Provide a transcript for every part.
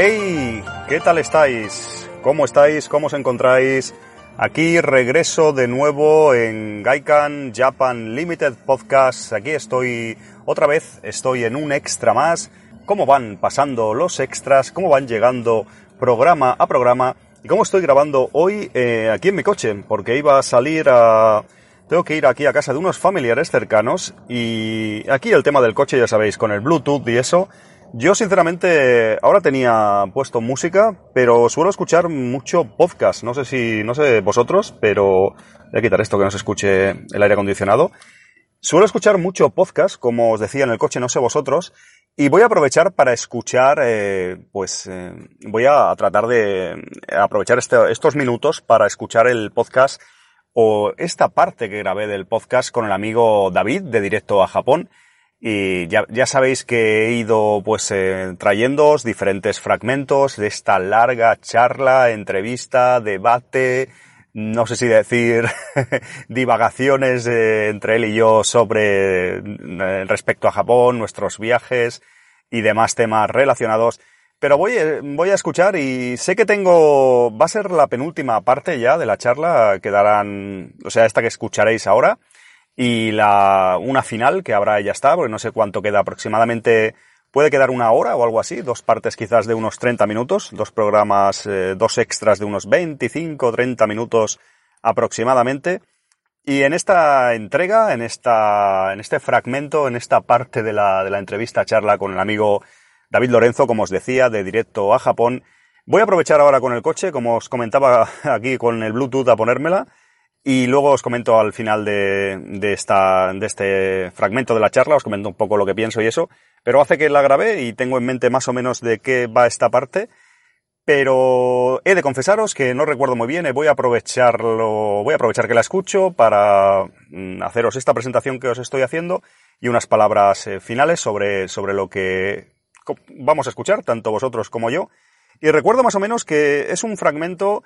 ¡Hey! ¿Qué tal estáis? ¿Cómo estáis? ¿Cómo os encontráis? Aquí regreso de nuevo en Gaikan Japan Limited Podcast. Aquí estoy otra vez, estoy en un extra más. ¿Cómo van pasando los extras? ¿Cómo van llegando programa a programa? ¿Y cómo estoy grabando hoy eh, aquí en mi coche? Porque iba a salir a... Tengo que ir aquí a casa de unos familiares cercanos y aquí el tema del coche, ya sabéis, con el Bluetooth y eso. Yo sinceramente ahora tenía puesto música, pero suelo escuchar mucho podcast. No sé si, no sé vosotros, pero voy a quitar esto que no se escuche el aire acondicionado. Suelo escuchar mucho podcast, como os decía en el coche, no sé vosotros, y voy a aprovechar para escuchar, eh, pues eh, voy a tratar de aprovechar este, estos minutos para escuchar el podcast o esta parte que grabé del podcast con el amigo David de Directo a Japón. Y ya, sabéis que he ido pues eh, trayéndoos diferentes fragmentos de esta larga charla, entrevista, debate, no sé si decir divagaciones eh, entre él y yo sobre eh, respecto a Japón, nuestros viajes y demás temas relacionados. Pero voy, eh, voy a escuchar y sé que tengo, va a ser la penúltima parte ya de la charla, quedarán, o sea, esta que escucharéis ahora, y la, una final que habrá ya está, porque no sé cuánto queda aproximadamente, puede quedar una hora o algo así, dos partes quizás de unos 30 minutos, dos programas, eh, dos extras de unos 25, 30 minutos aproximadamente. Y en esta entrega, en esta, en este fragmento, en esta parte de la, de la entrevista charla con el amigo David Lorenzo, como os decía, de directo a Japón. Voy a aprovechar ahora con el coche, como os comentaba aquí con el Bluetooth a ponérmela, y luego os comento al final de, de, esta, de este fragmento de la charla, os comento un poco lo que pienso y eso, pero hace que la grabé y tengo en mente más o menos de qué va esta parte, pero he de confesaros que no recuerdo muy bien y voy a aprovecharlo, voy a aprovechar que la escucho para mm, haceros esta presentación que os estoy haciendo y unas palabras eh, finales sobre, sobre lo que vamos a escuchar, tanto vosotros como yo. Y recuerdo más o menos que es un fragmento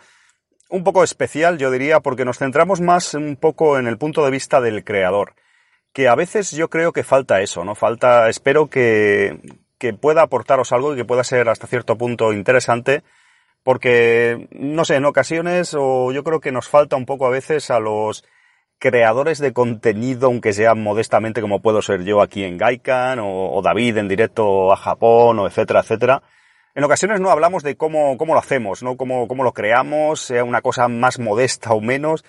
un poco especial, yo diría, porque nos centramos más un poco en el punto de vista del creador. Que a veces yo creo que falta eso, ¿no? Falta, espero que, que pueda aportaros algo y que pueda ser hasta cierto punto interesante, porque, no sé, en ocasiones, o yo creo que nos falta un poco a veces a los creadores de contenido, aunque sean modestamente como puedo ser yo aquí en Gaikan, o, o, David en directo a Japón, o etcétera, etcétera. En ocasiones no hablamos de cómo, cómo lo hacemos, ¿no? Cómo, cómo lo creamos, sea una cosa más modesta o menos,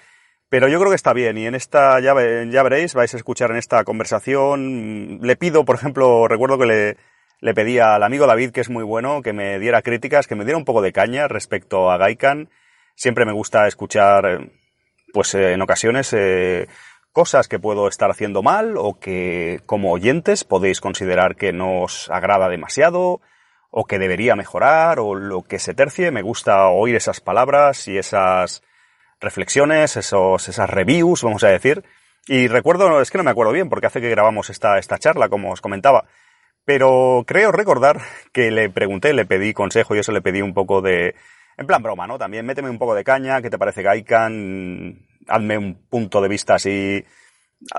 pero yo creo que está bien y en esta, ya, ya veréis, vais a escuchar en esta conversación, le pido, por ejemplo, recuerdo que le, le pedí al amigo David, que es muy bueno, que me diera críticas, que me diera un poco de caña respecto a Gaikan. Siempre me gusta escuchar pues eh, en ocasiones eh, cosas que puedo estar haciendo mal o que como oyentes podéis considerar que no os agrada demasiado o que debería mejorar o lo que se tercie. Me gusta oír esas palabras y esas reflexiones, esos, esas reviews, vamos a decir. Y recuerdo, es que no me acuerdo bien porque hace que grabamos esta, esta charla, como os comentaba. Pero creo recordar que le pregunté, le pedí consejo y eso le pedí un poco de, en plan broma, ¿no? También méteme un poco de caña, ¿qué te parece Gaikan? Hazme un punto de vista así,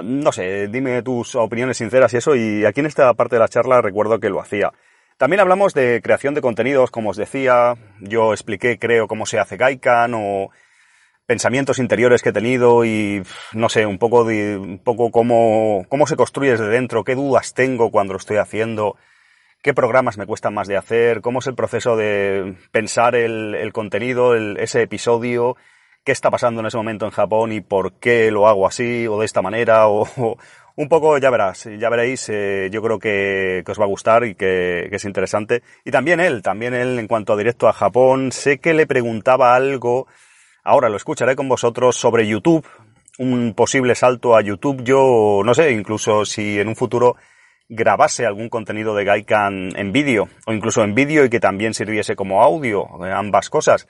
no sé, dime tus opiniones sinceras y eso, y aquí en esta parte de la charla recuerdo que lo hacía. También hablamos de creación de contenidos, como os decía, yo expliqué, creo, cómo se hace Gaikan o pensamientos interiores que he tenido y no sé, un poco de, un poco cómo, cómo se construye desde dentro, qué dudas tengo cuando lo estoy haciendo, qué programas me cuestan más de hacer, cómo es el proceso de pensar el, contenido, el, ese episodio, qué está pasando en ese momento en Japón y por qué lo hago así o de esta manera o un poco ya verás, ya veréis, eh, yo creo que, que, os va a gustar y que, que, es interesante. Y también él, también él en cuanto a directo a Japón, sé que le preguntaba algo, ahora lo escucharé con vosotros sobre YouTube, un posible salto a YouTube, yo no sé, incluso si en un futuro grabase algún contenido de Gaikan en vídeo, o incluso en vídeo y que también sirviese como audio, ambas cosas.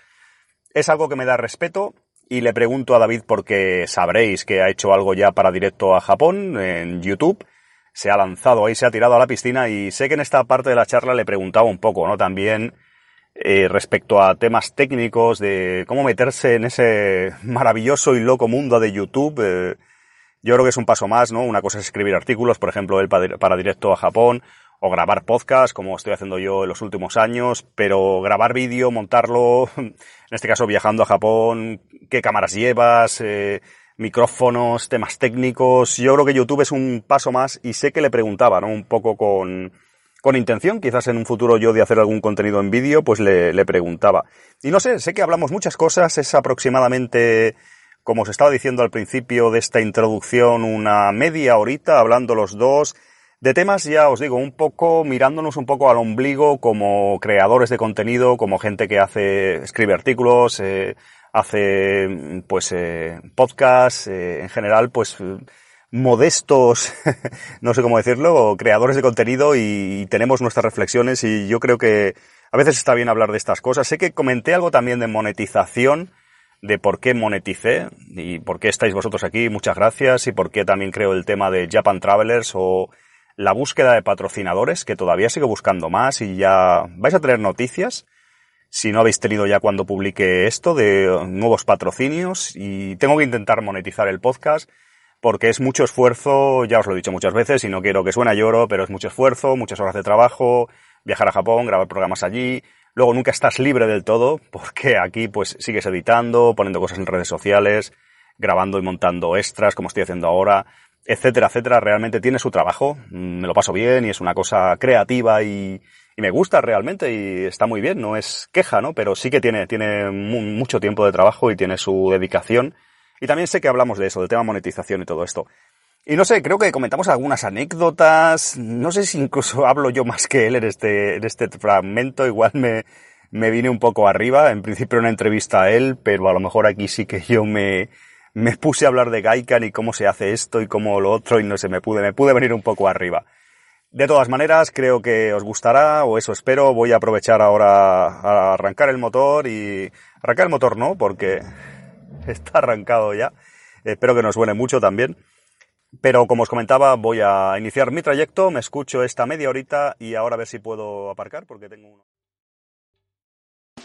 Es algo que me da respeto y le pregunto a David porque sabréis que ha hecho algo ya para directo a Japón en YouTube. Se ha lanzado ahí, se ha tirado a la piscina y sé que en esta parte de la charla le preguntaba un poco, ¿no? También eh, respecto a temas técnicos de cómo meterse en ese maravilloso y loco mundo de YouTube. Eh, yo creo que es un paso más, ¿no? Una cosa es escribir artículos, por ejemplo, él para, para directo a Japón. O grabar podcast, como estoy haciendo yo en los últimos años, pero grabar vídeo, montarlo, en este caso viajando a Japón, qué cámaras llevas, eh, micrófonos, temas técnicos. Yo creo que YouTube es un paso más y sé que le preguntaba, ¿no? Un poco con, con intención, quizás en un futuro yo de hacer algún contenido en vídeo, pues le, le preguntaba. Y no sé, sé que hablamos muchas cosas, es aproximadamente como os estaba diciendo al principio de esta introducción, una media horita hablando los dos de temas, ya os digo, un poco mirándonos un poco al ombligo como creadores de contenido, como gente que hace, escribe artículos, eh, hace pues eh, podcasts, eh, en general, pues modestos, no sé cómo decirlo, creadores de contenido y tenemos nuestras reflexiones y yo creo que a veces está bien hablar de estas cosas. Sé que comenté algo también de monetización, de por qué moneticé y por qué estáis vosotros aquí, muchas gracias, y por qué también creo el tema de Japan Travelers o la búsqueda de patrocinadores, que todavía sigo buscando más y ya vais a tener noticias, si no habéis tenido ya cuando publique esto, de nuevos patrocinios y tengo que intentar monetizar el podcast porque es mucho esfuerzo, ya os lo he dicho muchas veces y no quiero que suene a lloro, pero es mucho esfuerzo, muchas horas de trabajo, viajar a Japón, grabar programas allí, Luego nunca estás libre del todo, porque aquí pues sigues editando, poniendo cosas en redes sociales, grabando y montando extras, como estoy haciendo ahora, etcétera, etcétera. Realmente tiene su trabajo, mm, me lo paso bien y es una cosa creativa y, me gusta realmente y está muy bien, no es queja, ¿no? Pero sí que tiene, tiene mucho tiempo de trabajo y tiene su dedicación. Y también sé que hablamos de eso, del tema monetización y todo esto. Y no sé, creo que comentamos algunas anécdotas, no sé si incluso hablo yo más que él en este, en este fragmento, igual me, me vine un poco arriba, en principio una entrevista a él, pero a lo mejor aquí sí que yo me, me puse a hablar de Gaikan y cómo se hace esto y cómo lo otro y no sé, me pude, me pude venir un poco arriba. De todas maneras, creo que os gustará, o eso espero. Voy a aprovechar ahora a arrancar el motor y... Arrancar el motor no, porque está arrancado ya. Espero que nos suene mucho también. Pero como os comentaba, voy a iniciar mi trayecto, me escucho esta media horita y ahora a ver si puedo aparcar porque tengo uno.